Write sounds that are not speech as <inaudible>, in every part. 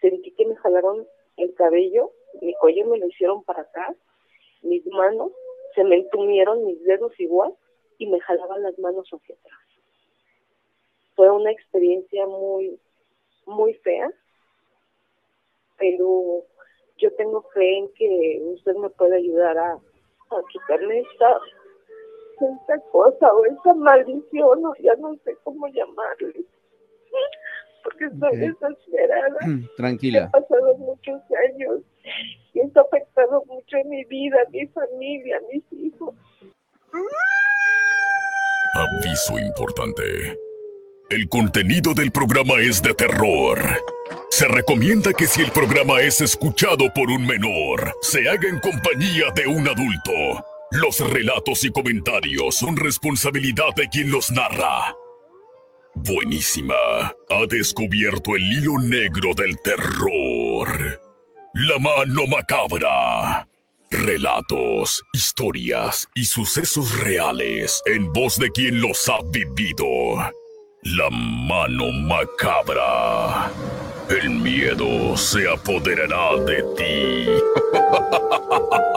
sentí que me jalaron el cabello, mi cuello me lo hicieron para atrás, mis manos se me entumieron, mis dedos igual, y me jalaban las manos hacia atrás. Fue una experiencia muy, muy fea, pero yo tengo fe en que usted me puede ayudar a, a quitarme esta, esta cosa o esta maldición, o ya no sé cómo llamarle. Porque estoy desesperada. Tranquila. Han pasado muchos años y esto ha afectado mucho en mi vida, mi familia, mis hijos. Aviso importante. El contenido del programa es de terror. Se recomienda que si el programa es escuchado por un menor, se haga en compañía de un adulto. Los relatos y comentarios son responsabilidad de quien los narra. Buenísima. Ha descubierto el hilo negro del terror. La mano macabra. Relatos, historias y sucesos reales en voz de quien los ha vivido. La mano macabra. El miedo se apoderará de ti. <laughs>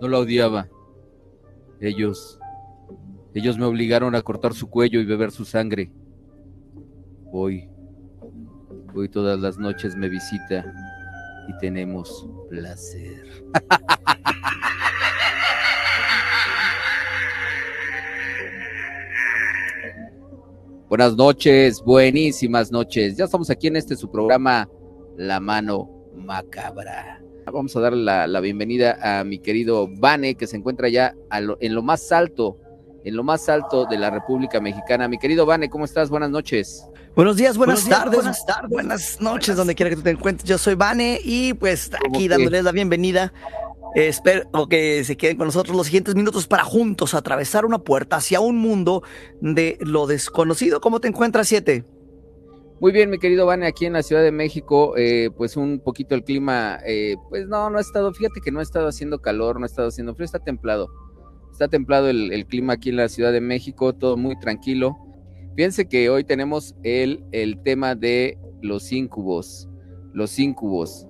No la odiaba. Ellos. Ellos me obligaron a cortar su cuello y beber su sangre. Hoy. Hoy todas las noches me visita y tenemos placer. <laughs> Buenas noches, buenísimas noches. Ya estamos aquí en este su programa La Mano Macabra. Vamos a dar la, la bienvenida a mi querido Vane, que se encuentra ya en lo más alto, en lo más alto de la República Mexicana. Mi querido Vane, ¿cómo estás? Buenas noches. Buenos días, buenas, Buenos días, tardes, buenas tardes. buenas noches, donde quiera que tú te encuentres. Yo soy Vane y pues ¿Cómo aquí dándoles la bienvenida. Eh, espero que se queden con nosotros los siguientes minutos para juntos atravesar una puerta hacia un mundo de lo desconocido. ¿Cómo te encuentras, Siete? Muy bien, mi querido Vane, aquí en la Ciudad de México, eh, pues un poquito el clima, eh, pues no, no ha estado, fíjate que no ha estado haciendo calor, no ha estado haciendo frío, está templado. Está templado el, clima aquí en la Ciudad de México, todo muy tranquilo. Fíjense que hoy tenemos el, el tema de los incubos, los incubos.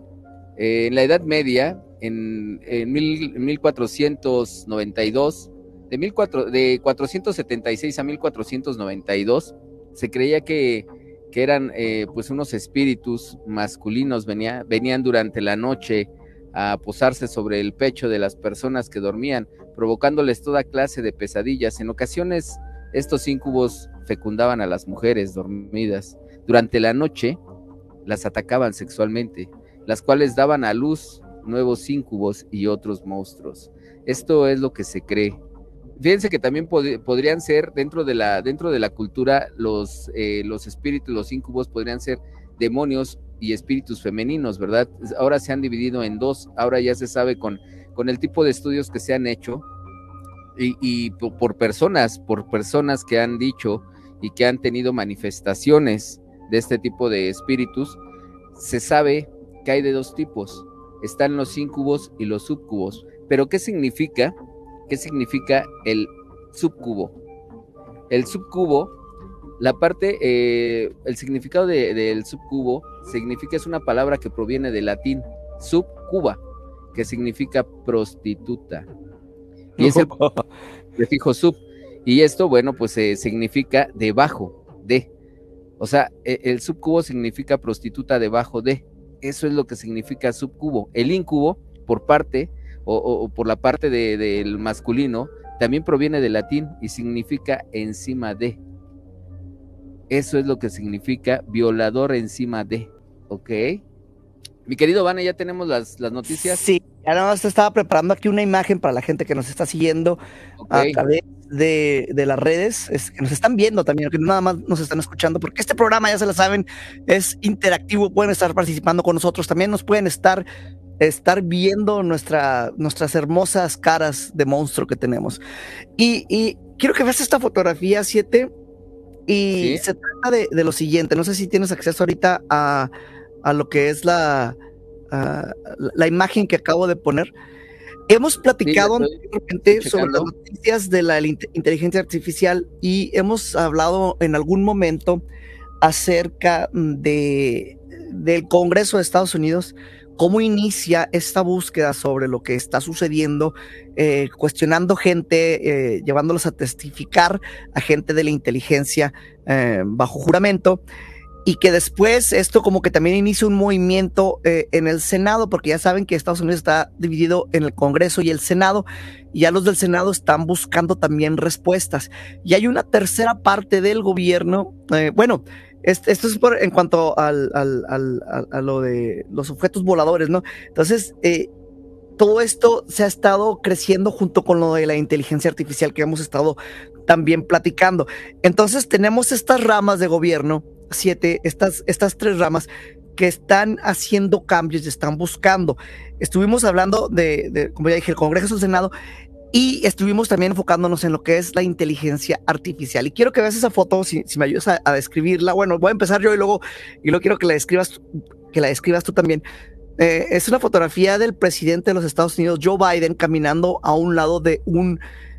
Eh, en la Edad Media, en, en mil- 1492, de, 1400 de 476 a 1492, se creía que, que eran eh, pues unos espíritus masculinos, venía, venían durante la noche a posarse sobre el pecho de las personas que dormían, provocándoles toda clase de pesadillas. En ocasiones, estos incubos fecundaban a las mujeres dormidas. Durante la noche, las atacaban sexualmente, las cuales daban a luz nuevos incubos y otros monstruos. Esto es lo que se cree. Fíjense que también pod- podrían ser dentro de la, dentro de la cultura los, eh, los espíritus, los incubos podrían ser demonios y espíritus femeninos, ¿verdad? Ahora se han dividido en dos, ahora ya se sabe con, con el tipo de estudios que se han hecho y, y po- por personas, por personas que han dicho y que han tenido manifestaciones de este tipo de espíritus, se sabe que hay de dos tipos. Están los incubos y los subcubos. Pero ¿qué significa? ¿Qué significa el subcubo? El subcubo, la parte, eh, el significado de- del subcubo significa, es una palabra que proviene del latín subcuba, que significa prostituta. Y es el <laughs> prefijo sub. Y esto, bueno, pues eh, significa debajo de. O sea, e- el subcubo significa prostituta debajo de. Eso es lo que significa subcubo. El incubo, por parte, o, o- o por la parte de- del masculino, también proviene del latín y significa encima de. Eso es lo que significa violador encima de. ¿Ok? Mi querido Vane, ya tenemos las, las noticias. Sí, ya nada más estaba preparando aquí una imagen para la gente que nos está siguiendo a través de, de las redes, es- que nos están viendo también, que no nada más nos están escuchando, porque este programa, ya se lo saben, es interactivo, pueden estar participando con nosotros, también nos pueden estar, estar viendo nuestra, nuestras hermosas caras de monstruo que tenemos. Y, y quiero que veas esta fotografía 7 y Sí. se trata de, de lo siguiente, no sé si tienes acceso ahorita a, a lo que es la, a la- imagen que acabo de poner. Hemos platicado anteriormente sobre las noticias de la inte- inteligencia artificial y hemos hablado en algún momento acerca de, del Congreso de Estados Unidos, cómo inicia esta búsqueda sobre lo que está sucediendo, eh, cuestionando gente, eh, llevándolos a testificar a gente de la inteligencia eh, bajo juramento y que después esto como que también inicia un movimiento en el Senado, porque ya saben que Estados Unidos está dividido en el Congreso y el Senado, y ya los del Senado están buscando también respuestas. Y hay una tercera parte del gobierno, eh, bueno, esto, es por, en cuanto al, al, al, a, lo de los objetos voladores, ¿no? Entonces, eh, todo esto se ha estado creciendo junto con lo de la inteligencia artificial que hemos estado también platicando. Entonces tenemos estas ramas de gobierno siete, estas, estas tres ramas que están haciendo cambios y están buscando. Estuvimos hablando de, como ya dije, el Congreso, el Senado, y estuvimos también enfocándonos en lo que es la inteligencia artificial. Y quiero que veas esa foto, si, me ayudas a, describirla. Bueno, voy a empezar yo y luego, y luego quiero que la describas, que la describas tú también. Eh, es una fotografía del presidente de los Estados Unidos, Joe Biden, caminando a un lado de un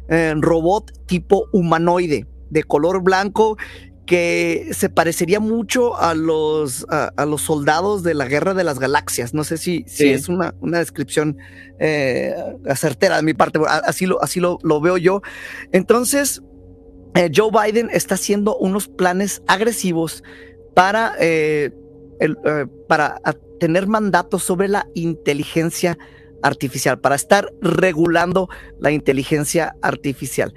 eh, robot tipo humanoide de color blanco que se parecería mucho a los, a, los soldados de la Guerra de las Galaxias. No sé si, si es una, una descripción eh, acertera de mi parte, así lo, así lo, lo veo yo. Entonces, eh, Joe Biden está haciendo unos planes agresivos para, eh, el, para tener mandatos sobre la inteligencia artificial, para estar regulando la inteligencia artificial.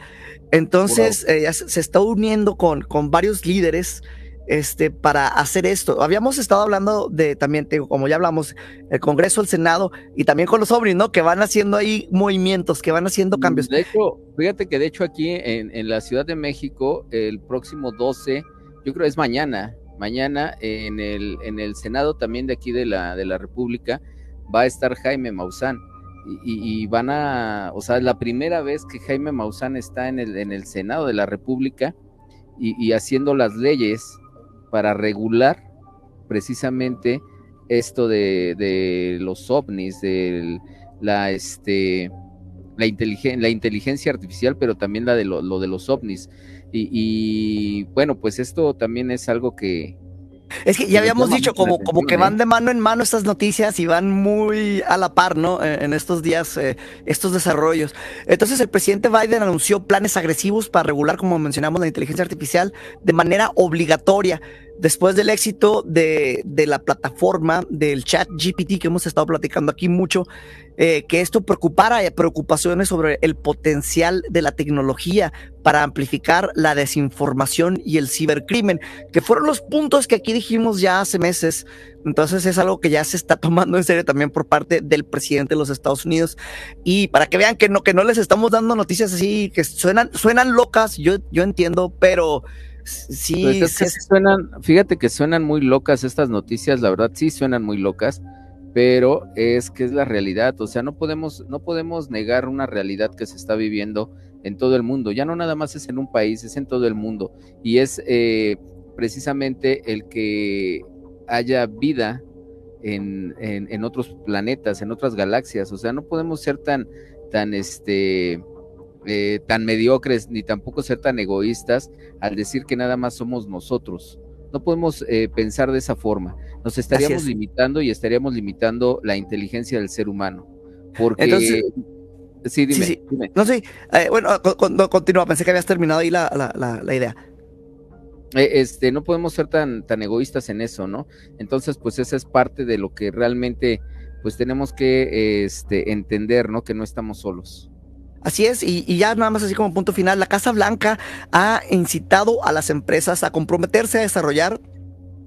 Entonces, eh, se está uniendo con, con varios líderes este, para hacer esto. Habíamos estado hablando de también, como ya hablamos, el Congreso, el Senado y también con los ovnis, ¿no? Que van haciendo ahí movimientos, que van haciendo cambios. De hecho, fíjate que de hecho aquí en, en la Ciudad de México, el próximo 12, yo creo es mañana, mañana en el, en el Senado también de aquí de la, de la República va a estar Jaime Maussan y, van a, o sea, la primera vez que Jaime Maussan está en el, en el Senado de la República y, haciendo las leyes para regular precisamente esto de, los ovnis, de la, este, la, la inteligencia artificial, pero también la de lo de los ovnis. y, bueno, pues esto también es algo que, es que ya habíamos dicho como, como que van de mano en mano estas noticias y van muy a la par, ¿no? En estos días, eh, estos desarrollos. Entonces el presidente Biden anunció planes agresivos para regular, como mencionamos, la inteligencia artificial de manera obligatoria después del éxito de, de, la plataforma del chat GPT que hemos estado platicando aquí mucho, eh, que esto preocupara preocupaciones sobre el potencial de la tecnología para amplificar la desinformación y el cibercrimen, que fueron los puntos que aquí dijimos ya hace meses. Entonces es algo que ya se está <laughs> tomando en serio también por parte del presidente de los Estados Unidos. Y para que vean que no, que no les estamos dando noticias así, que suenan, suenan locas, yo, yo entiendo, pero sí, suenan, fíjate que suenan muy locas estas noticias, la verdad sí suenan muy locas, pero es que es la realidad, o sea, no podemos, no podemos negar una realidad que se está viviendo en todo el mundo, ya no nada más es en un país, es en todo el mundo, y es eh, precisamente el que haya vida en, en, otros planetas, en otras galaxias, o sea, no podemos ser tan, tan, este, eh, tan mediocres ni tampoco ser tan egoístas al decir que nada más somos nosotros. No podemos eh, pensar de esa forma. Nos estaríamos limitando y estaríamos limitando la inteligencia del ser humano. Porque... Entonces, sí, dime, No sé, eh, bueno, continúa, pensé que habías terminado ahí la, la, la, idea. Este, no podemos ser tan, tan egoístas en eso, ¿no? Entonces, pues esa es parte de lo que realmente, pues tenemos que este, entender, ¿no? Que no estamos solos. Así es, y, ya nada más así como punto final, la Casa Blanca ha incitado a las empresas a comprometerse a desarrollar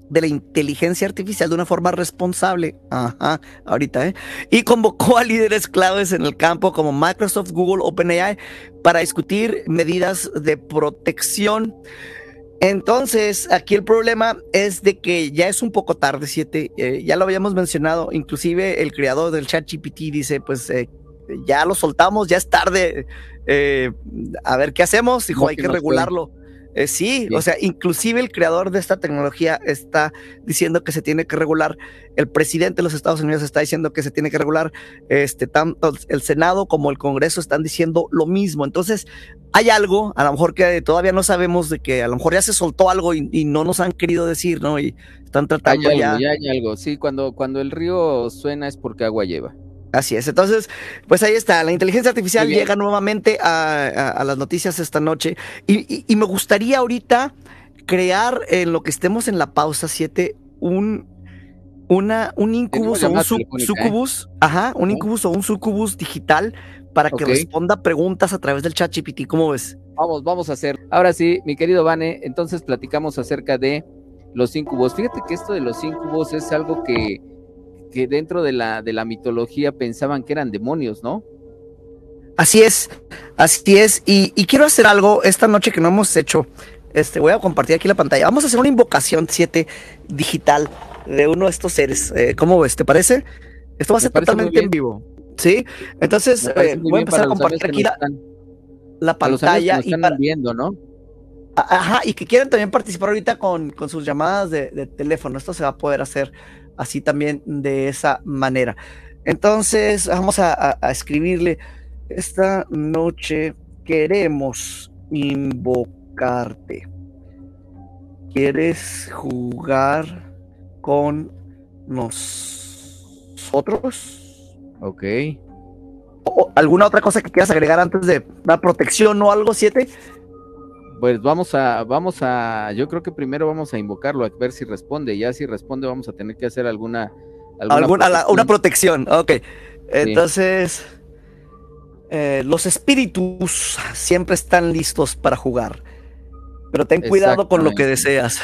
de la inteligencia artificial de una forma responsable. Ajá, ahorita, ¿eh? Y convocó a líderes claves en el campo como Microsoft, Google, OpenAI para discutir medidas de protección. Entonces, aquí el problema es de que ya es un poco tarde, siete, eh, ya lo habíamos mencionado, inclusive el creador del chat GPT dice, pues eh, ya lo soltamos, ya es tarde, eh, a ver qué hacemos, dijo, hay que regularlo. Eh, sí, o sea, inclusive el creador de esta tecnología está diciendo que se tiene que regular, el presidente de los Estados Unidos está diciendo que se tiene que regular, este, tanto el Senado como el Congreso están diciendo lo mismo. Entonces, hay algo, a lo mejor que todavía no sabemos de que a lo mejor ya se soltó algo y, no nos han querido decir, ¿no? Y están tratando hay algo, ya. hay algo, sí, cuando, cuando el río suena es porque agua lleva. Así es. Entonces, pues ahí está. La inteligencia artificial llega nuevamente a, las noticias esta noche. Y, me gustaría ahorita crear en lo que estemos en la pausa 7 un, una, un incubus o un ¿eh? sucubus. Ajá, un incubus o un sucubus digital para que responda preguntas a través del chat GPT. ¿Cómo ves? Vamos, vamos a hacer. Ahora sí, mi querido Vane, entonces platicamos acerca de los incubos. Fíjate que esto de los incubos es algo que, que dentro de la, de la mitología pensaban que eran demonios, ¿no? Así es, así es. Y, quiero hacer algo esta noche que no hemos hecho. Este, voy a compartir aquí la pantalla. Vamos a hacer una invocación 7 digital de uno de estos seres. Eh, ¿Cómo ves? ¿Te parece? Esto va a ser totalmente en vivo. ¿Sí? Entonces, eh, voy a empezar a compartir aquí la, pantalla. y están viendo, ¿no? Ajá, y que quieren también participar ahorita con, sus llamadas de, teléfono. Esto se va a poder hacer así también de esa manera. Entonces, vamos a, escribirle, esta noche queremos invocarte. ¿Quieres jugar con nosotros? Ok. ¿Alguna otra cosa que quieras agregar antes de la protección o algo, siete? Pues vamos a, vamos a, yo creo que primero vamos a invocarlo a ver si responde. Ya si responde, vamos a tener que hacer alguna. alguna, protección. una protección, ok. Entonces, eh, los espíritus siempre están listos para jugar. Pero ten cuidado con lo que deseas.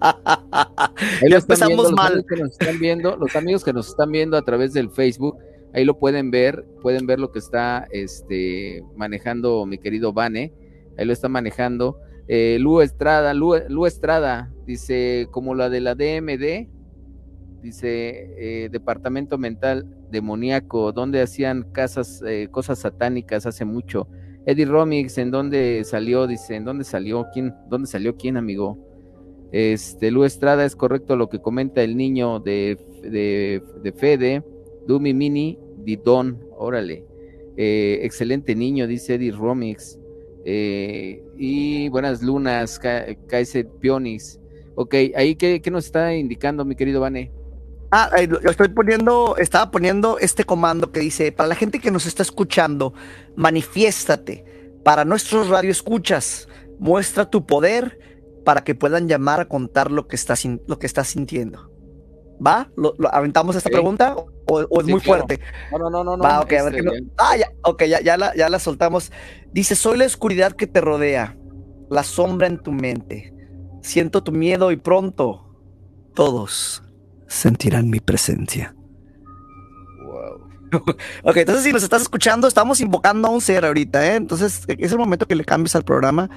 Ahí <laughs> empezamos mal. que nos están viendo, los amigos que nos están viendo a través del Facebook, ahí lo pueden ver, pueden ver lo que está este, manejando mi querido Vane, ahí lo está manejando. Eh, Estrada, Lu, Estrada, dice, como la de la DMD, dice, eh, Departamento Mental Demoníaco, donde hacían casas, eh, cosas satánicas hace mucho. Eddie Romix, ¿en dónde salió? Dice, ¿en dónde salió? ¿Quién? ¿Dónde salió quién, amigo? Este, Lu Estrada, es correcto lo que comenta el niño de, de, Fede, Dumi Mini, Didon, órale. Eh, excelente niño, dice Eddie Romix. Eh, y buenas lunas, Kaiser Pionis. Ok, ahí, ¿qué, ¿qué, nos está indicando, mi querido Vane? Ah, estoy poniendo, estaba poniendo este comando que dice, para la gente que nos está escuchando, manifiéstate. Para nuestros radioescuchas, muestra tu poder para que puedan llamar a contar lo que estás, lo que estás sintiendo. ¿Va? ¿Lo, aventamos esta pregunta o, es muy fuerte? No, no, no, no. Va, ok, a ver este, Ah, ya, ok, ya, ya, la, ya la soltamos. Dice, soy la oscuridad que te rodea, la sombra en tu mente. Siento tu miedo y pronto todos sentirán mi presencia. Wow. <laughs> ok, entonces si nos estás escuchando, estamos invocando a un ser ahorita, ¿eh? Entonces es el momento que le cambies al programa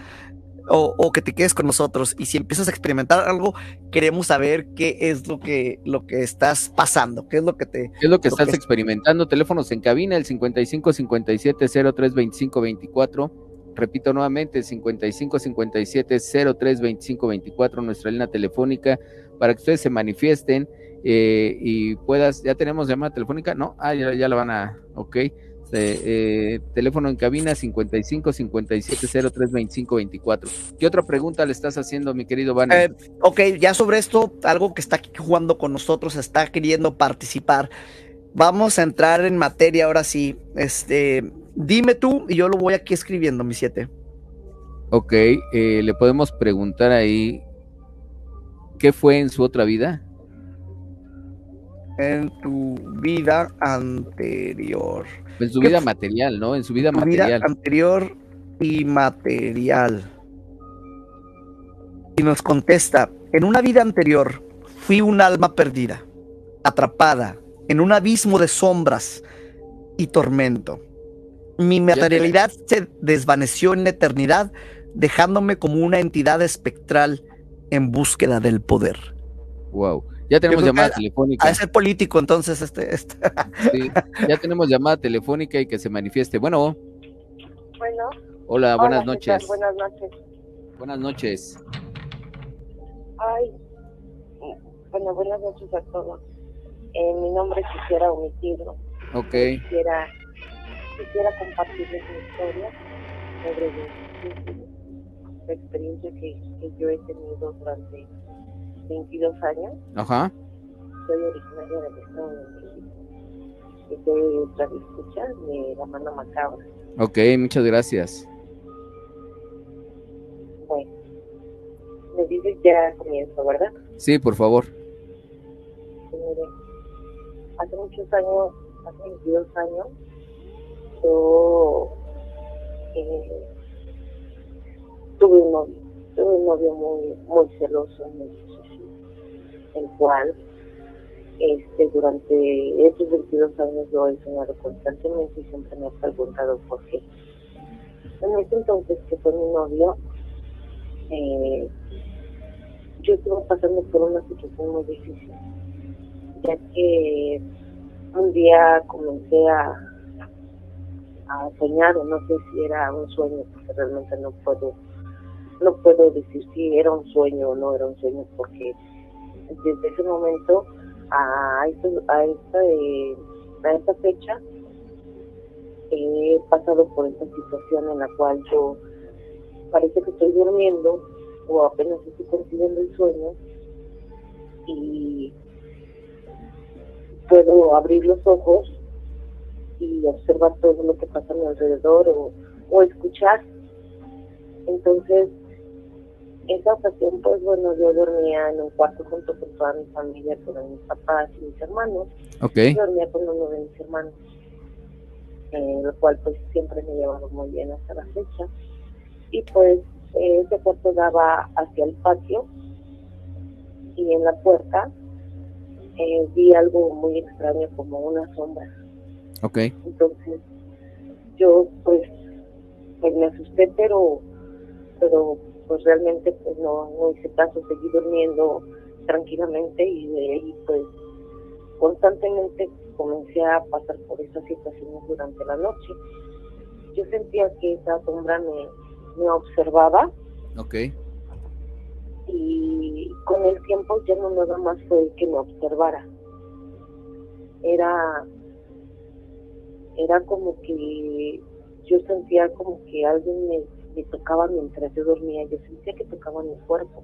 o, que te quedes con nosotros. Y si empiezas a experimentar algo, queremos saber qué es lo que, lo que estás pasando, qué es lo que te... ¿Qué es lo que estás experimentando? Teléfonos en cabina, el 55 57 03 25 24. Repito nuevamente, 55 57 03 25 24, nuestra línea telefónica, para que ustedes se manifiesten eh, y puedas, ya tenemos llamada telefónica, ¿no? Ah, ya, ya la van a, ok. Eh, teléfono en cabina 55 57 03 25 24. ¿Qué otra pregunta le estás haciendo, mi querido Van? Eh, ok, ya sobre esto, algo que está aquí jugando con nosotros, está queriendo participar. Vamos a entrar en materia ahora sí. Este, dime tú y yo lo voy aquí escribiendo, mi siete. Ok, eh, le podemos preguntar ahí, ¿qué fue en su otra vida? en tu vida anterior. En su vida material, ¿no? En su vida material. Vida anterior y material. Y nos contesta, en una vida anterior fui un alma perdida, atrapada en un abismo de sombras y tormento. Mi materialidad se desvaneció en la eternidad, dejándome como una entidad espectral en búsqueda del poder. Wow. Ya tenemos llamada telefónica. A ser político, entonces, este, este. Sí, ya tenemos llamada telefónica y que se manifieste. Bueno. Bueno. Hola, buenas noches. Buenas noches. Buenas noches. Ay, bueno, buenas noches a todos. Eh, mi nombre quisiera omitirlo. Ok. Quisiera, quisiera compartirles mi historia. sobre la experiencia que, que yo he tenido durante 22 años. Ajá. Soy originaria del Estado de México. Y soy radio escucha de la mano macabra. Ok, muchas gracias. Bueno, me dices ya comienzo, ¿verdad? Sí, por favor. Sí, mire, hace muchos años, hace 22 años, yo eh, tuve un novio, tuve un novio muy, muy celoso, muy el cual este, durante estos 22 años lo he enseñado constantemente y siempre me ha preguntado por qué. En ese entonces, que fue mi novio, eh, yo estuve pasando por una situación muy difícil, ya que un día comencé a, a soñar, o no sé si era un sueño, porque realmente no puedo, no puedo decir si era un sueño o no era un sueño, porque desde ese momento a, este- a, esta, eh, a esta fecha he pasado por esta situación en la cual yo parece que estoy durmiendo o apenas estoy consiguiendo el sueño y puedo abrir los ojos y observar todo lo que pasa a mi alrededor o, o escuchar. Entonces, esa ocasión, pues bueno, yo dormía en un cuarto junto con toda mi familia, con mis papás y mis hermanos. Ok. Yo dormía con uno de mis hermanos, eh, lo cual pues siempre me llevaba muy bien hasta la fecha. Y pues eh, ese cuarto daba hacia el patio y en la puerta eh, vi algo muy extraño como una sombra. Ok. Entonces yo pues, pues me asusté, pero pero pues realmente pues no, no hice caso, seguí durmiendo tranquilamente y de ahí pues constantemente comencé a pasar por esas situaciones durante la noche. Yo sentía que esa sombra me, me observaba Ok. y con el tiempo ya no nada más fue que me observara. Era, era como que yo sentía como que alguien me, me tocaba mientras yo dormía, yo sentía que tocaba mi cuerpo.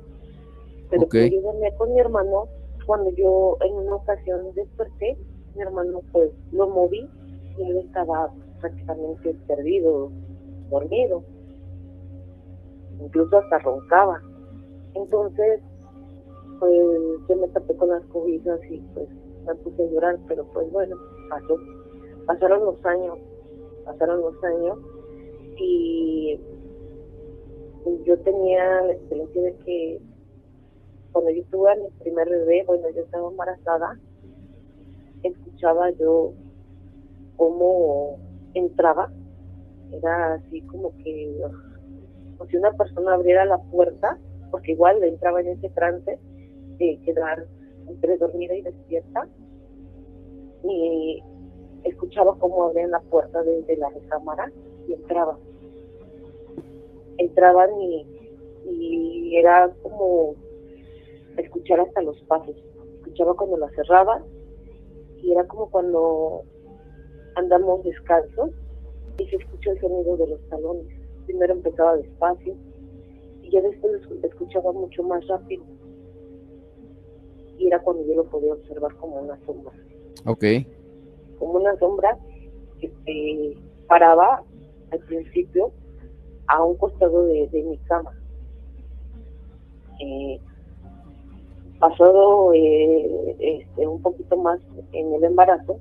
Pero Ok. como yo dormía con mi hermano, cuando yo en una ocasión desperté, mi hermano pues lo moví y él estaba prácticamente perdido, dormido. Incluso hasta roncaba. Entonces, pues yo me tapé con las cobijas y pues me puse a llorar, pero pues bueno, pasó. Pasaron los años, pasaron los años y yo tenía la experiencia de que cuando yo tuve a mi primer bebé, bueno, yo estaba embarazada, escuchaba yo cómo entraba, era así como que como si una persona abriera la puerta, porque igual entraba en ese trance de quedar entre dormida y despierta, y escuchaba cómo abrían la puerta desde la recámara y entraban. Entraban y, y era como escuchar hasta los pasos. Escuchaba cuando la cerraban y era como cuando andamos descalzos y se escucha el sonido de los talones. Primero empezaba despacio y ya después lo escuchaba mucho más rápido. Y era cuando yo lo podía observar como una sombra. Ok. Como una sombra que se paraba al principio a un costado de, de mi cama. Eh, pasado eh, este, un poquito más en el embarazo,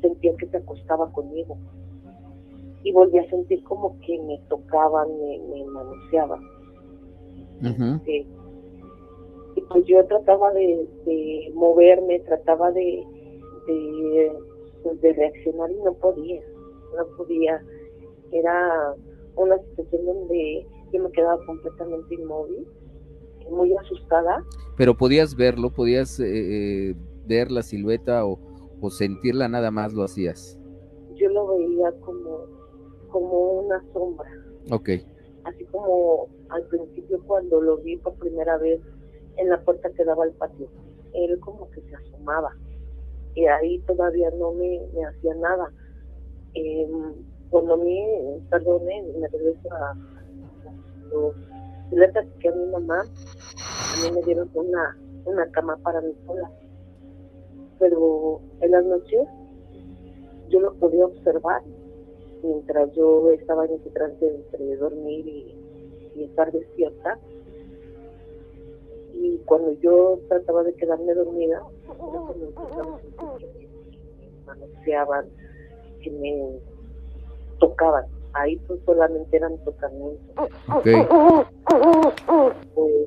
sentía que se acostaba conmigo y volví a sentir como que me tocaban, me, me manoseaban. Sí. Y pues yo trataba de, de moverme, trataba de, de, pues, de reaccionar y no podía, no podía. Era una situación donde yo me quedaba completamente inmóvil, muy asustada. Pero podías verlo, podías eh, eh, ver la silueta o, o sentirla nada más lo hacías. Yo lo veía como, como una sombra, Ok. así como al principio cuando lo vi por primera vez en la puerta que daba al patio. Él como que se asomaba y ahí todavía no me, me hacía nada. Em, cuando a mí, perdone, me regreso a los letras que a mi mamá, a mí me dieron una, una cama para mí sola. Pero en las noches yo lo podía observar mientras yo estaba en ese trance entre dormir y, estar despierta. Y cuando yo trataba de quedarme dormida, yo me manoseaban, que me tocaban. Ahí pues solamente eran tocamientos. Ok. Pues,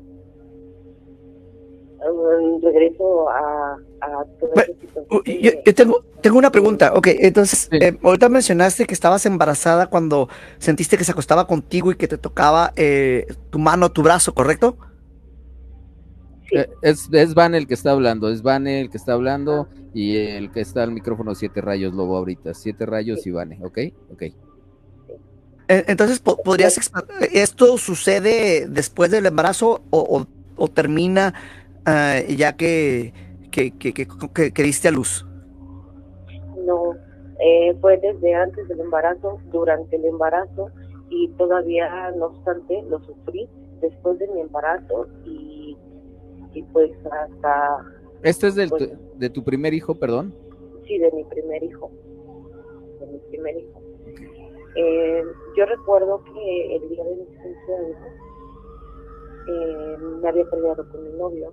eh, regreso a, a Bueno, Yo, yo tengo, tengo una pregunta. Ok, entonces, Sí. eh, ahorita mencionaste que estabas embarazada cuando sentiste que se acostaba contigo y que te tocaba eh, tu mano, tu brazo, ¿correcto? Sí. Eh, Es, es Van el que está hablando, es Vane el que está hablando y el que está al micrófono Siete Rayos Lobo ahorita, Siete Rayos y Vane, ¿ok? Ok. Eh, Entonces, po- ¿podrías ¿esto sucede después del embarazo o, o- o termina eh, ya que, que, que, que- que- que diste a luz? No, eh, fue desde antes del embarazo, durante el embarazo y todavía, no obstante, lo sufrí después de mi embarazo y, y pues hasta, Este es del Pues- tu- de tu primer hijo, perdón. sí, de mi primer hijo, de mi primer hijo. Eh, yo recuerdo que el día de mis 15 años eh, me había peleado con mi novio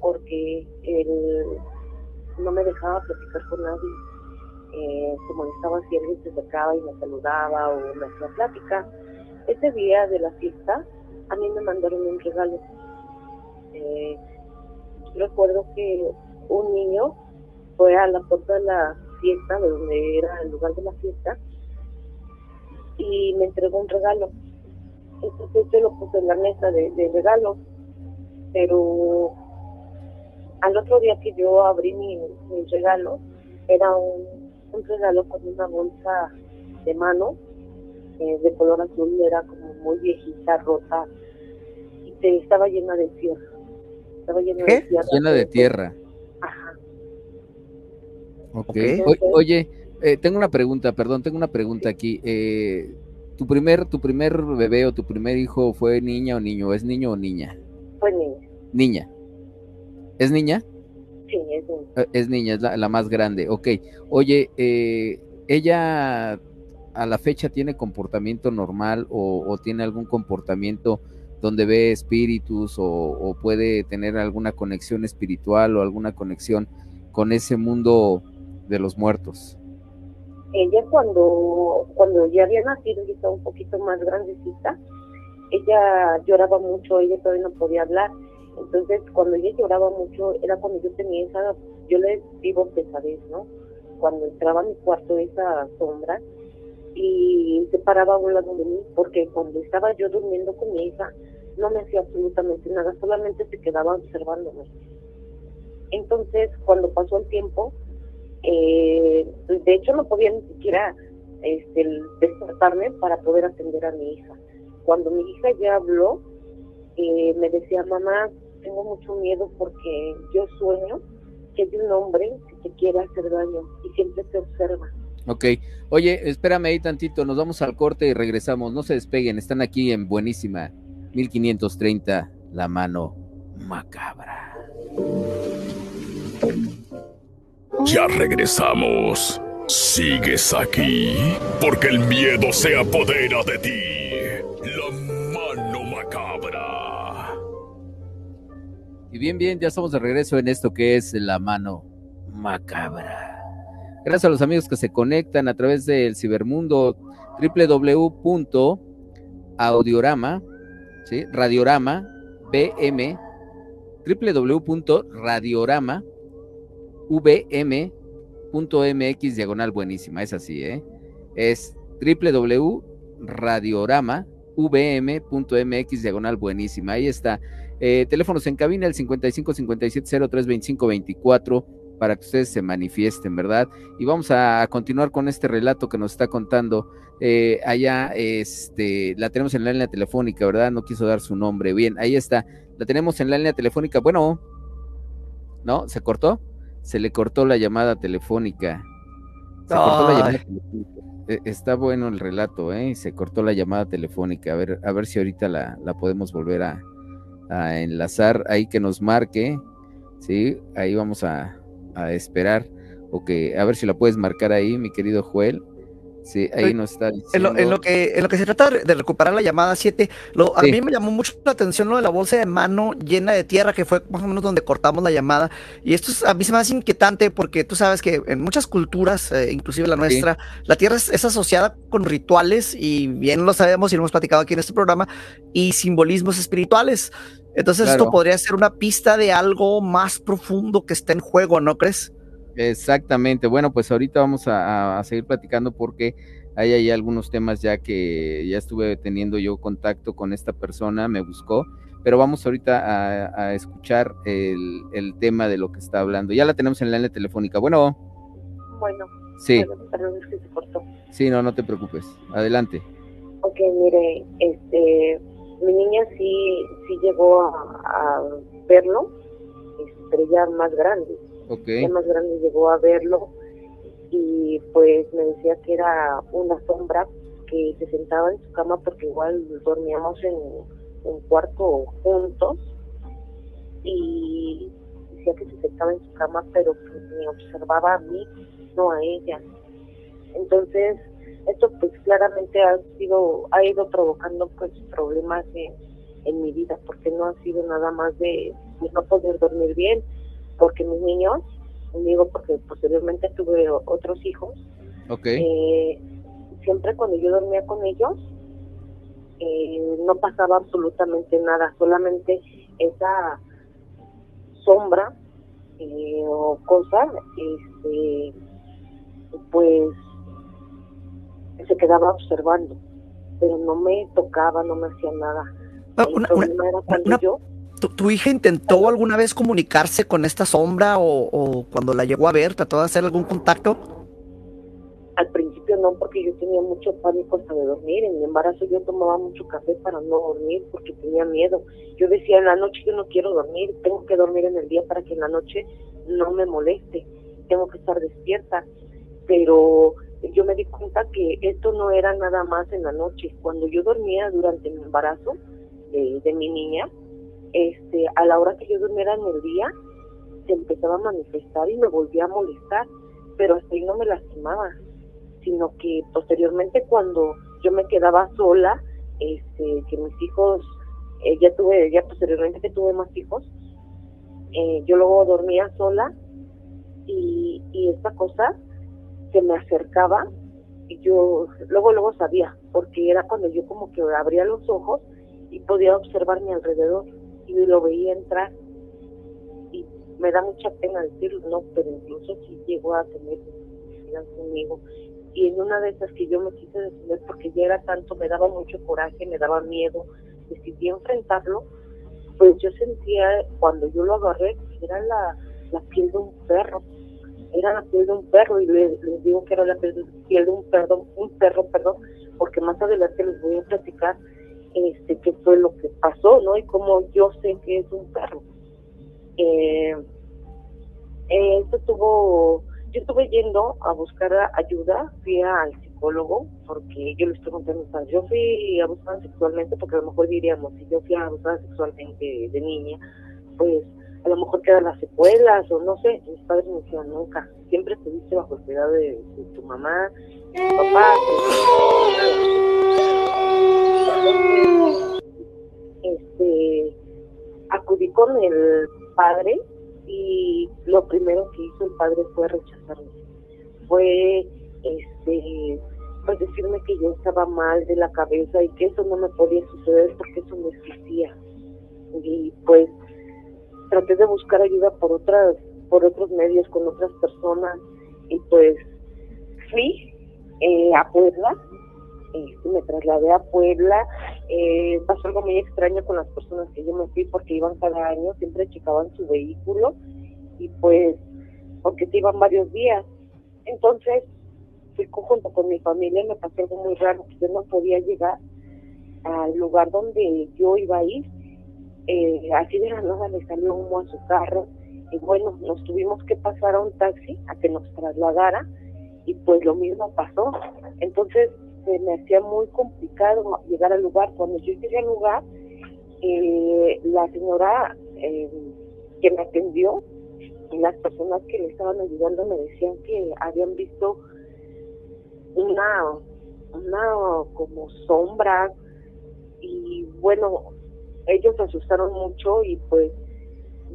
porque él no me dejaba platicar con nadie. Eh, se molestaba si alguien se acercaba y me saludaba o me hacía plática. Ese día de la fiesta, a mí me mandaron un regalo. Eh, recuerdo que un niño fue a la puerta de la fiesta, de donde era el lugar de la fiesta, y me entregó un regalo. Entonces yo lo puse en la mesa de, de regalos, pero al otro día que yo abrí mi, mi regalo, era un, un regalo con una bolsa de mano eh, de color azul, era como muy viejita, rota, y te- estaba llena de tierra. Estaba llena ¿Qué? de tierra. Llena de tierra. Ajá. Ok. O- oye, eh, tengo una pregunta, perdón, tengo una pregunta aquí. Eh, ¿Tu primer, tu primer bebé o tu primer hijo fue niña o niño? ¿Es niño o niña? Fue niña. Niña. ¿Es niña? Sí, es niña. Eh, Es niña, es la, la más grande. Ok. Oye, eh, ¿ella a la fecha tiene comportamiento normal o, o tiene algún comportamiento donde ve espíritus o, o puede tener alguna conexión espiritual o alguna conexión con ese mundo de los muertos? Ella cuando cuando ya había nacido y estaba un poquito más grandecita, ella lloraba mucho, ella todavía no podía hablar. Entonces, cuando ella lloraba mucho, era cuando yo tenía esa, yo le digo pesadez, ¿no? Cuando entraba a mi cuarto esa sombra y se paraba a un lado de mí, porque cuando estaba yo durmiendo con mi hija, no me hacía absolutamente nada, solamente se quedaba observándome. Entonces, cuando pasó el tiempo, eh, de hecho no podía ni siquiera este, despertarme para poder atender a mi hija. Cuando mi hija ya habló, eh, me decía, mamá, tengo mucho miedo porque yo sueño que hay un hombre que te quiere hacer daño y siempre te observa. Ok. Oye, espérame ahí tantito, nos vamos al corte y regresamos. No se despeguen, están aquí en Buenísima 1530, la mano macabra. Ya regresamos. ¿Sigues aquí? Porque el miedo se apodera de ti. La mano macabra. Y bien, bien, ya estamos de regreso en esto que es la mano macabra. Gracias a los amigos que se conectan a través del cibermundo www.audiorama, ¿sí? Radiorama, BM, www.radiorama, vm.mx diagonal buenísima, es así, ¿eh? Es www.radiorama, vm.mx diagonal buenísima, ahí está. Eh, teléfonos en cabina, el 55 57 03 25 24, para que ustedes se manifiesten, ¿verdad? Y vamos a, continuar con este relato que nos está contando. Eh, allá, este, la tenemos en la línea telefónica, ¿verdad? No quiso dar su nombre. Bien, ahí está. La tenemos en la línea telefónica. Bueno, ¿no? ¿Se cortó? Se le cortó la llamada telefónica. Se cortó la llamada telefónica. E, está bueno el relato, ¿eh? Se cortó la llamada telefónica. A ver, a ver si ahorita la, la podemos volver a, a, enlazar ahí que nos marque. Sí, ahí vamos a, a esperar. O que, a ver si la puedes marcar ahí, mi querido Joel. Sí, ahí nos está En lo, que, en lo que se trata de recuperar la llamada 7, lo, a mí me llamó mucho la atención lo de la bolsa de mano llena de tierra, que fue más o menos donde cortamos la llamada. Y esto es, a mí se me hace inquietante porque tú sabes que en muchas culturas, eh, inclusive la nuestra, la tierra es, asociada con rituales, y bien lo sabemos y lo hemos platicado aquí en este programa, y simbolismos espirituales. Entonces esto podría ser una pista de algo más profundo que está en juego, ¿no crees? Exactamente. Bueno, pues ahorita vamos a, seguir platicando porque hay ahí algunos temas ya que ya estuve teniendo yo contacto con esta persona, me buscó, pero vamos ahorita a, escuchar el, tema de lo que está hablando. Ya la tenemos en la línea telefónica. Bueno. Bueno. Sí. perdón, es que se cortó. Sí, no, no te preocupes. Adelante. Ok, mire, este, mi niña sí, sí llegó a, verlo, pero ya más grande Okay. más grande llegó a verlo y pues me decía que era una sombra que se sentaba en su cama porque igual dormíamos en un cuarto juntos y decía que se sentaba en su cama pero que me observaba a mí, no a ella. Entonces, esto pues claramente ha sido, ha ido provocando pues problemas en, mi vida porque no ha sido nada más de no poder dormir bien, porque mis niños, digo porque posteriormente tuve otros hijos, eh, siempre cuando yo dormía con ellos, eh, no pasaba absolutamente nada, solamente esa sombra eh, o cosa, este, pues se quedaba observando, pero no me tocaba, no me hacía nada. Ah, El problema era cuando yo ¿Tu, hija intentó alguna vez comunicarse con esta sombra o, cuando la llegó a ver, trató de hacer algún contacto? Al principio no, porque yo tenía mucho pánico hasta de dormir. En mi embarazo yo tomaba mucho café para no dormir porque tenía miedo. Yo decía, en la noche yo no quiero dormir, tengo que dormir en el día para que en la noche no me moleste, tengo que estar despierta. Pero yo me di cuenta que esto no era nada más en la noche. Cuando yo dormía durante mi embarazo de mi niña, este, a la hora que yo durmiera en el día, se empezaba a manifestar y me volvía a molestar, pero hasta ahí no me lastimaba, sino que posteriormente cuando yo me quedaba sola, este, que mis hijos, eh, ya tuve, ya posteriormente que tuve más hijos, eh, yo luego dormía sola y, y esta cosa se me acercaba y yo luego luego sabía, porque era cuando yo como que abría los ojos y podía observar mi alrededor y lo veía entrar. Y me da mucha pena decirlo, no, pero incluso si llegó a tener conmigo. Y en una de esas que yo me quise defender porque ya era tanto, me daba mucho coraje, me daba miedo, decidí enfrentarlo, pues yo sentía cuando yo lo agarré, era la, la piel de un perro, era la piel de un perro y les, digo que era la piel de un perro, un perro, perdón, porque más adelante les voy a platicar este, qué fue lo que pasó, ¿no? Y cómo yo sé que es un perro. Eh, eh, esto tuvo, yo estuve yendo a buscar ayuda, fui al psicólogo, porque yo le estoy contando, yo fui abusada sexualmente, porque a lo mejor diríamos, si yo fui abusada sexualmente de, niña, pues a lo mejor quedan las secuelas, o no sé, mis padres me dijeron nunca, siempre estuviste bajo el cuidado de, tu mamá, tu papá, este, con el padre y lo primero que hizo el padre fue rechazarme. Fue este pues decirme que yo estaba mal de la cabeza y que eso no me podía suceder porque eso no existía. Y pues traté de buscar ayuda por otras por otros medios con otras personas y pues fui eh, a Puebla este, me trasladé a Puebla. Eh, pasó algo muy extraño con las personas que yo me fui porque iban cada año, siempre checaban su vehículo y pues porque se iban varios días. Entonces fui junto con mi familia, me pasó algo muy raro, yo no podía llegar al lugar donde yo iba a ir. Eh, así de la nada le salió humo a su carro y bueno, nos tuvimos que pasar a un taxi a que nos trasladara y pues lo mismo pasó. Entonces se me hacía muy complicado llegar al lugar. Cuando yo llegué al lugar, eh, la señora eh, que me atendió y las personas que le estaban ayudando me decían que habían visto una, una como sombra y bueno, ellos se asustaron mucho y pues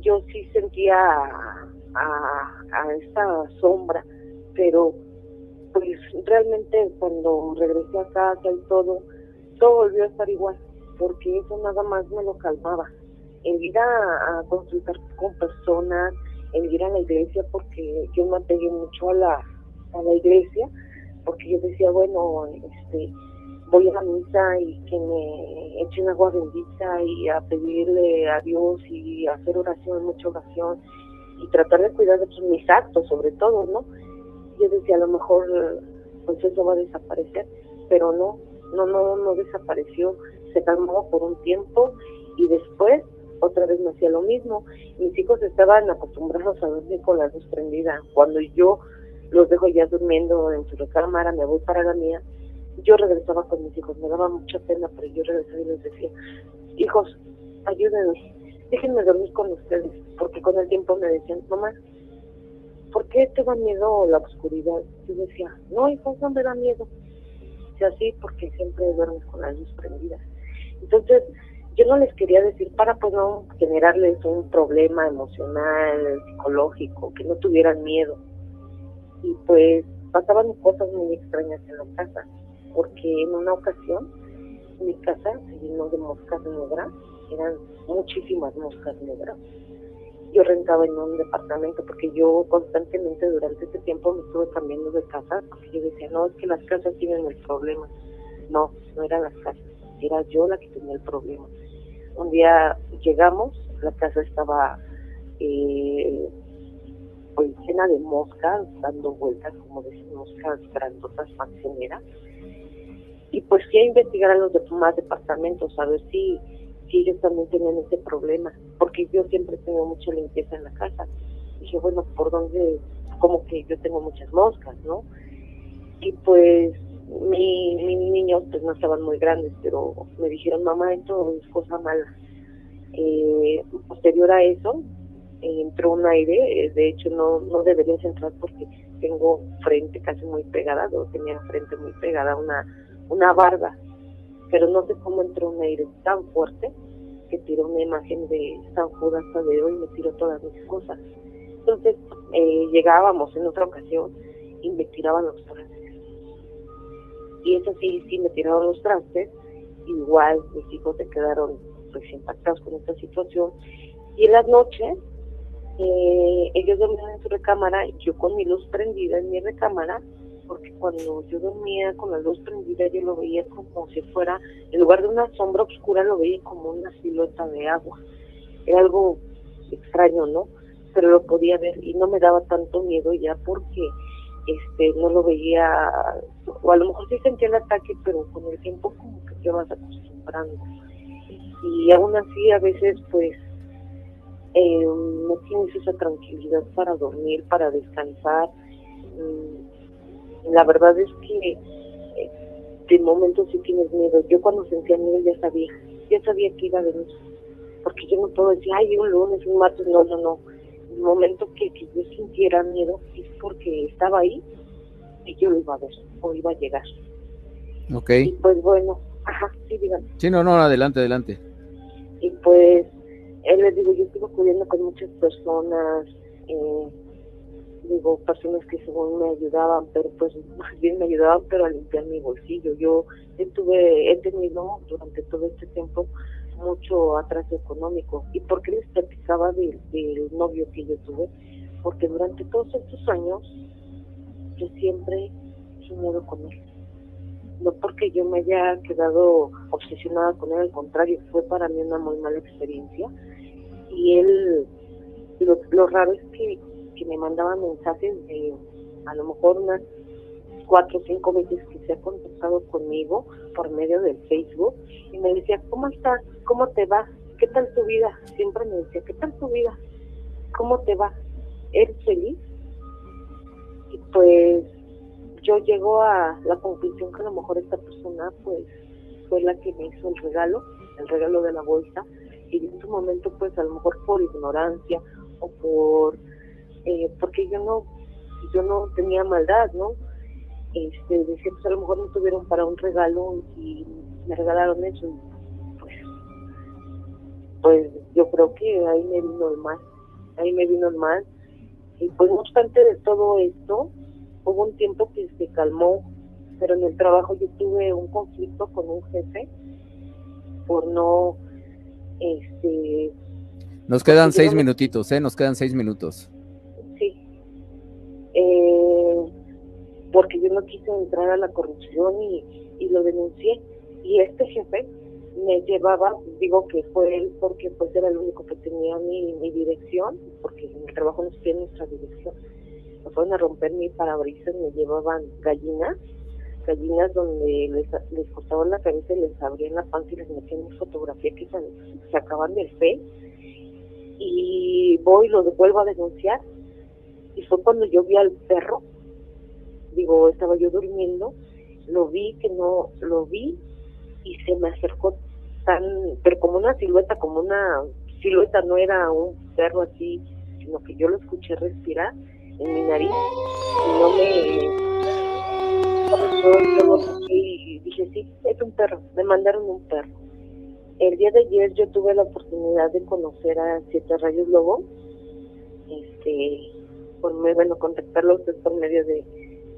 yo sí sentía a, a sombra, pero pues realmente cuando regresé a casa y todo, todo volvió a estar igual, porque eso nada más me lo calmaba. El ir a, consultar con personas, el ir a la iglesia, porque yo me apegué mucho a la, a la iglesia, porque yo decía, bueno, este voy a la misa y que me echen agua bendita y a pedirle a Dios y hacer oración, mucha oración y tratar de cuidar de mis actos sobre todo, ¿no? Yo decía, a lo mejor pues eso va a desaparecer, pero no, no, no, no desapareció, se calmó por un tiempo y después otra vez me hacía lo mismo. Mis hijos estaban acostumbrados a dormir con la luz prendida. Cuando yo los dejo ya durmiendo en su recámara, me voy para la mía, yo regresaba con mis hijos, me daba mucha pena, pero yo regresaba y les decía, hijos, ayúdenme, déjenme dormir con ustedes, porque con el tiempo me decían, mamá, ¿por qué te da miedo la oscuridad? Yo decía, no, hijo, no me da miedo. Y así porque siempre duermes con la luz prendida. Entonces, yo no les quería decir para pues no generarles un problema emocional, psicológico, que no tuvieran miedo. Y pues pasaban cosas muy extrañas en la casa, porque en una ocasión mi casa se llenó de moscas negras, eran muchísimas moscas negras yo rentaba en un departamento porque yo constantemente durante ese tiempo me estuve cambiando de casa porque yo decía, no, es que las casas tienen el problema. No, no eran las casas, era yo la que tenía el problema. Un día llegamos, la casa estaba eh, pues llena de moscas, dando vueltas como de moscas grandotas, manceneras. Y pues fui a investigar a los demás departamentos a ver si si ellos también tenían ese problema, porque yo siempre tengo mucha limpieza en la casa. dije, bueno, ¿por dónde? Como que yo tengo muchas moscas, ¿no? Y pues mi, mis niños pues no estaban muy grandes, pero me dijeron, mamá, esto es cosa mala. Eh, posterior a eso, entró un aire, eh, de hecho no, no deberías entrar porque tengo frente casi muy pegada, tenía frente muy pegada una, una barba pero no sé cómo entró un aire tan fuerte que tiró una imagen de San Judas Tadeo y me tiró todas mis cosas. Entonces eh, llegábamos en otra ocasión y me tiraban los trastes. Y eso sí, sí me tiraron los trastes. Igual mis hijos se quedaron pues impactados con esta situación. Y en las noches eh, ellos dormían en su recámara, yo con mi luz prendida en mi recámara porque cuando yo dormía con la luz prendida yo lo veía como si fuera, en lugar de una sombra oscura lo veía como una silueta de agua. Era algo extraño, ¿no? Pero lo podía ver y no me daba tanto miedo ya porque este no lo veía, o a lo mejor sí sentía el ataque, pero con el tiempo como que te vas acostumbrando. Y aún así a veces pues eh, no tienes esa tranquilidad para dormir, para descansar. Mm, la verdad es que eh, de momento sí tienes miedo. Yo cuando sentía miedo ya sabía, ya sabía que iba a venir. Porque yo no puedo decir, ay, un lunes, un martes, no, no, no. El momento que, yo sintiera miedo es porque estaba ahí y yo lo iba a ver o iba a llegar. Ok. Y pues bueno, ajá, sí, díganme. Sí, no, no, adelante, adelante. Y pues, él les digo, yo estuve cubriendo con muchas personas, eh, digo, personas que según me ayudaban, pero pues más bien me ayudaban, pero a limpiar mi bolsillo. Yo estuve, he tenido durante todo este tiempo mucho atraso económico. ¿Y por qué les platicaba del, novio que yo tuve? Porque durante todos estos años yo siempre he con él. No porque yo me haya quedado obsesionada con él, al contrario, fue para mí una muy mala experiencia. Y él, lo raro es que que me mandaban mensajes de a lo mejor unas cuatro o cinco veces que se ha contactado conmigo por medio del Facebook y me decía, ¿cómo estás? ¿Cómo te va? ¿Qué tal tu vida? Siempre me decía, ¿qué tal tu vida? ¿Cómo te va? ¿Eres feliz? Y pues yo llego a la conclusión que a lo mejor esta persona pues fue la que me hizo el regalo, el regalo de la bolsa, y en su momento pues a lo mejor por ignorancia o por eh, porque yo no yo no tenía maldad, ¿no? Este, decía, pues a lo mejor no tuvieron para un regalo y me regalaron eso. Pues, pues yo creo que ahí me vino el mal, ahí me vino el mal. Y pues no obstante de todo esto, hubo un tiempo que se calmó, pero en el trabajo yo tuve un conflicto con un jefe por no, este... Nos quedan seis minutitos, ¿eh? Nos quedan seis minutos. Porque yo no quise entrar a la corrupción y, y lo denuncié. Y este jefe me llevaba, digo que fue él porque pues era el único que tenía mi, mi dirección, porque en el trabajo nos tiene nuestra dirección. Me fueron a romper mi parabrisas, me llevaban gallinas, gallinas donde les, les cortaban la cabeza y les abrían la panza y les metían mi fotografía que se, sacaban del fe. Y voy y lo vuelvo a denunciar. Y fue cuando yo vi al perro, digo, estaba yo durmiendo, lo vi que no, lo vi y se me acercó tan, pero como una silueta, como una silueta, no era un perro así, sino que yo lo escuché respirar en mi nariz y no me y dije sí es un perro me mandaron un perro el día de ayer yo tuve la oportunidad de conocer a siete rayos lobo este por bueno contactarlos por medio de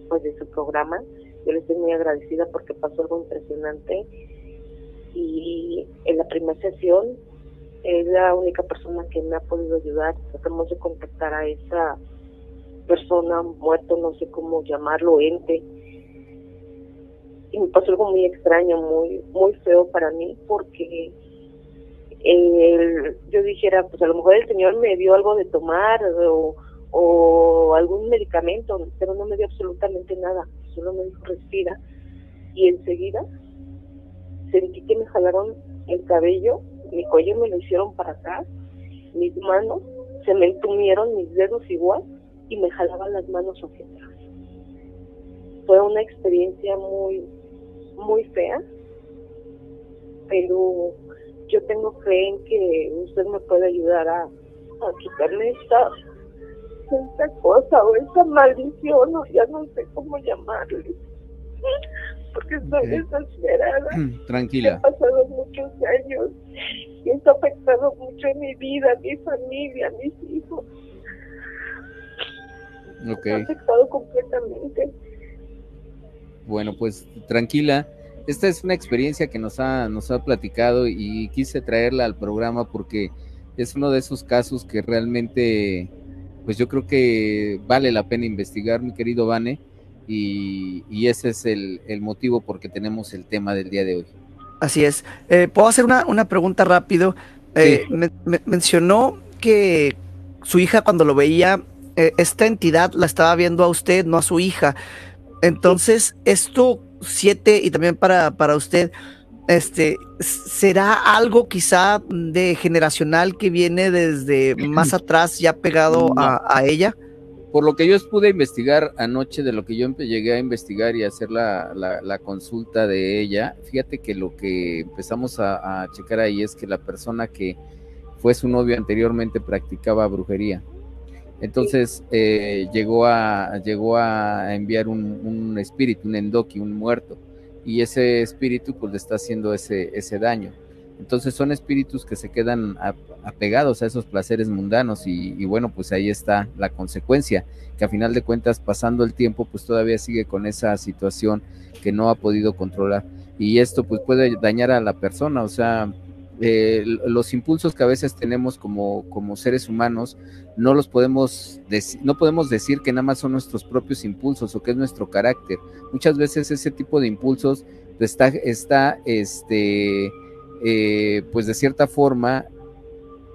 pues de su programa yo les estoy muy agradecida porque pasó algo impresionante y en la primera sesión es la única persona que me ha podido ayudar. Tratamos de contactar a esa persona muerto, no sé cómo llamarlo, ente. Y me pasó algo muy extraño, muy muy feo para mí, porque yo dijera, pues a lo mejor el Señor me dio algo de tomar o, o algún medicamento, pero no me dio absolutamente nada, solo me dijo respira. Y enseguida sentí que me jalaron el cabello, mi cuello me lo hicieron para atrás, mis manos se me entumieron, mis dedos igual, y me jalaban las manos hacia atrás. Fue una experiencia muy, muy fea, pero yo tengo fe en que usted me puede ayudar a, a quitarle esta, esta cosa o esta maldición, o ya no sé cómo llamarle porque estoy desesperada. Tranquila. Han pasado muchos años y esto ha afectado mucho en mi vida, mi familia, mis hijos. Ok. ha afectado completamente. Bueno, pues tranquila. Esta es una experiencia que nos ha, nos ha platicado y quise traerla al programa porque es uno de esos casos que realmente, pues yo creo que vale la pena investigar, mi querido Vane y, ese es el, motivo por que tenemos el tema del día de hoy. Así es. Eh, ¿Puedo hacer una, pregunta rápido? Eh, mencionó que su hija cuando lo veía, eh, esta entidad la estaba viendo a usted, no a su hija. Entonces, esto siete y también para, para usted, este, ¿será algo quizá de generacional que viene desde más <clears throat> atrás ya pegado a ella? por lo que yo pude investigar anoche, de lo que yo llegué a investigar y hacer la, la, consulta de ella, fíjate que lo que empezamos a, checar ahí es que la persona que fue su novio anteriormente practicaba brujería. Entonces eh, llegó, a, llegó a enviar un, un, espíritu, un endoki, un muerto, y ese espíritu pues le está haciendo ese, ese daño. Entonces son espíritus que se quedan apegados a esos placeres mundanos y, bueno, pues ahí está la consecuencia, que a final de cuentas pasando el tiempo pues todavía sigue con esa situación que no ha podido controlar y esto pues puede dañar a la persona, o sea, eh, los impulsos que a veces tenemos como, como seres humanos no los podemos no podemos decir que nada más son nuestros propios impulsos o que es nuestro carácter. Muchas veces ese tipo de impulsos está, está este eh, pues de cierta forma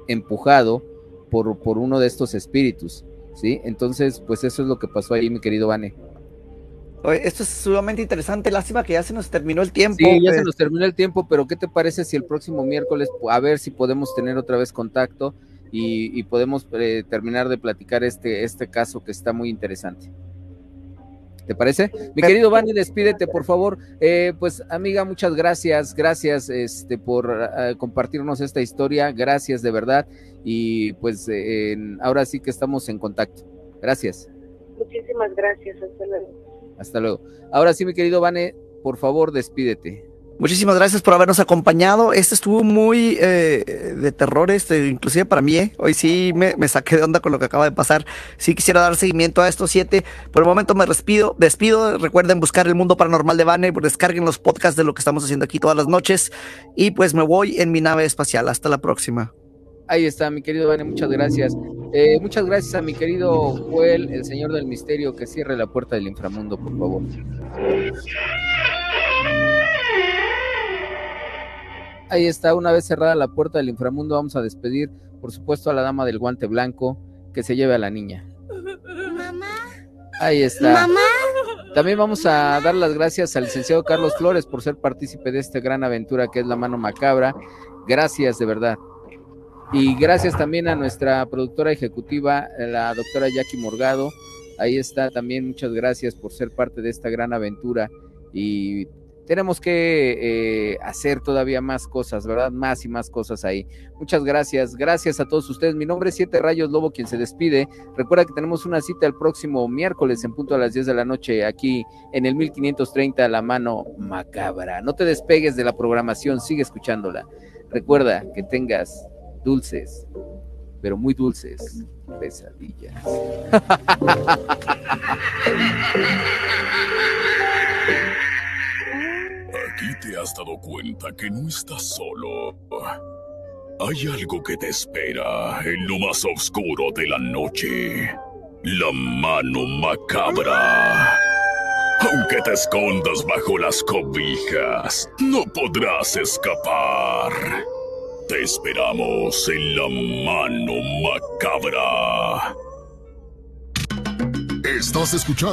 empujado por, por uno de estos espíritus, ¿sí? Entonces, pues eso es lo que pasó ahí, mi querido Vane. Esto es sumamente interesante, lástima que ya se nos terminó el tiempo. Sí, ya se pues. nos terminó el tiempo, pero ¿qué te parece si el próximo miércoles, a ver si podemos tener otra vez contacto y, podemos eh, terminar de platicar este, este caso que está muy interesante? ¿Te parece? Mi querido Vani, despídete, por favor. Eh, pues, amiga, muchas gracias. Gracias este, por uh, compartirnos esta historia. Gracias, de verdad. Y pues, eh, ahora sí que estamos en contacto. Gracias. Muchísimas gracias. Hasta luego. Hasta luego. Ahora sí, mi querido Vane, por favor, despídete. Muchísimas gracias por habernos acompañado. Este estuvo muy eh, de terror, este, inclusive para mí. ¿eh? Hoy sí me, saqué de onda con lo que acaba de pasar. Sí quisiera dar seguimiento a estos siete. Por el momento me despido. despido. Recuerden buscar el mundo paranormal de Vane. Descarguen los podcasts de lo que estamos haciendo aquí todas las noches. Y pues me voy en mi nave espacial. Hasta la próxima. Ahí está, mi querido Vane, muchas gracias. Eh, muchas gracias a mi querido Joel, el señor del misterio, que cierre la puerta del inframundo, por favor. Ahí está, una vez cerrada la puerta del inframundo, vamos a despedir, por supuesto, a la dama del guante blanco, que se lleve a la niña. Mamá. Ahí está. Mamá. También vamos a dar las gracias al licenciado Carlos Flores por ser partícipe de esta gran aventura que es la mano macabra. Gracias, de verdad. Y gracias también a nuestra productora ejecutiva, la doctora Jackie Morgado. Ahí está también, muchas gracias por ser parte de esta gran aventura. Y tenemos que eh, hacer todavía más cosas, ¿verdad? Más y más cosas ahí. Muchas gracias, gracias a todos ustedes. Mi nombre es Siete Rayos Lobo, quien se despide. Recuerda que tenemos una cita el próximo miércoles en punto a las 10 de la noche aquí en el 1530 La Mano Macabra. No te despegues de la programación, sigue escuchándola. Recuerda que tengas dulces, pero muy dulces pesadillas. Aquí te has dado cuenta que no estás solo. Hay algo que te espera en lo más oscuro de la noche. La mano macabra. Aunque te escondas bajo las cobijas, no podrás escapar. Te esperamos en la mano macabra. Estás escuchando.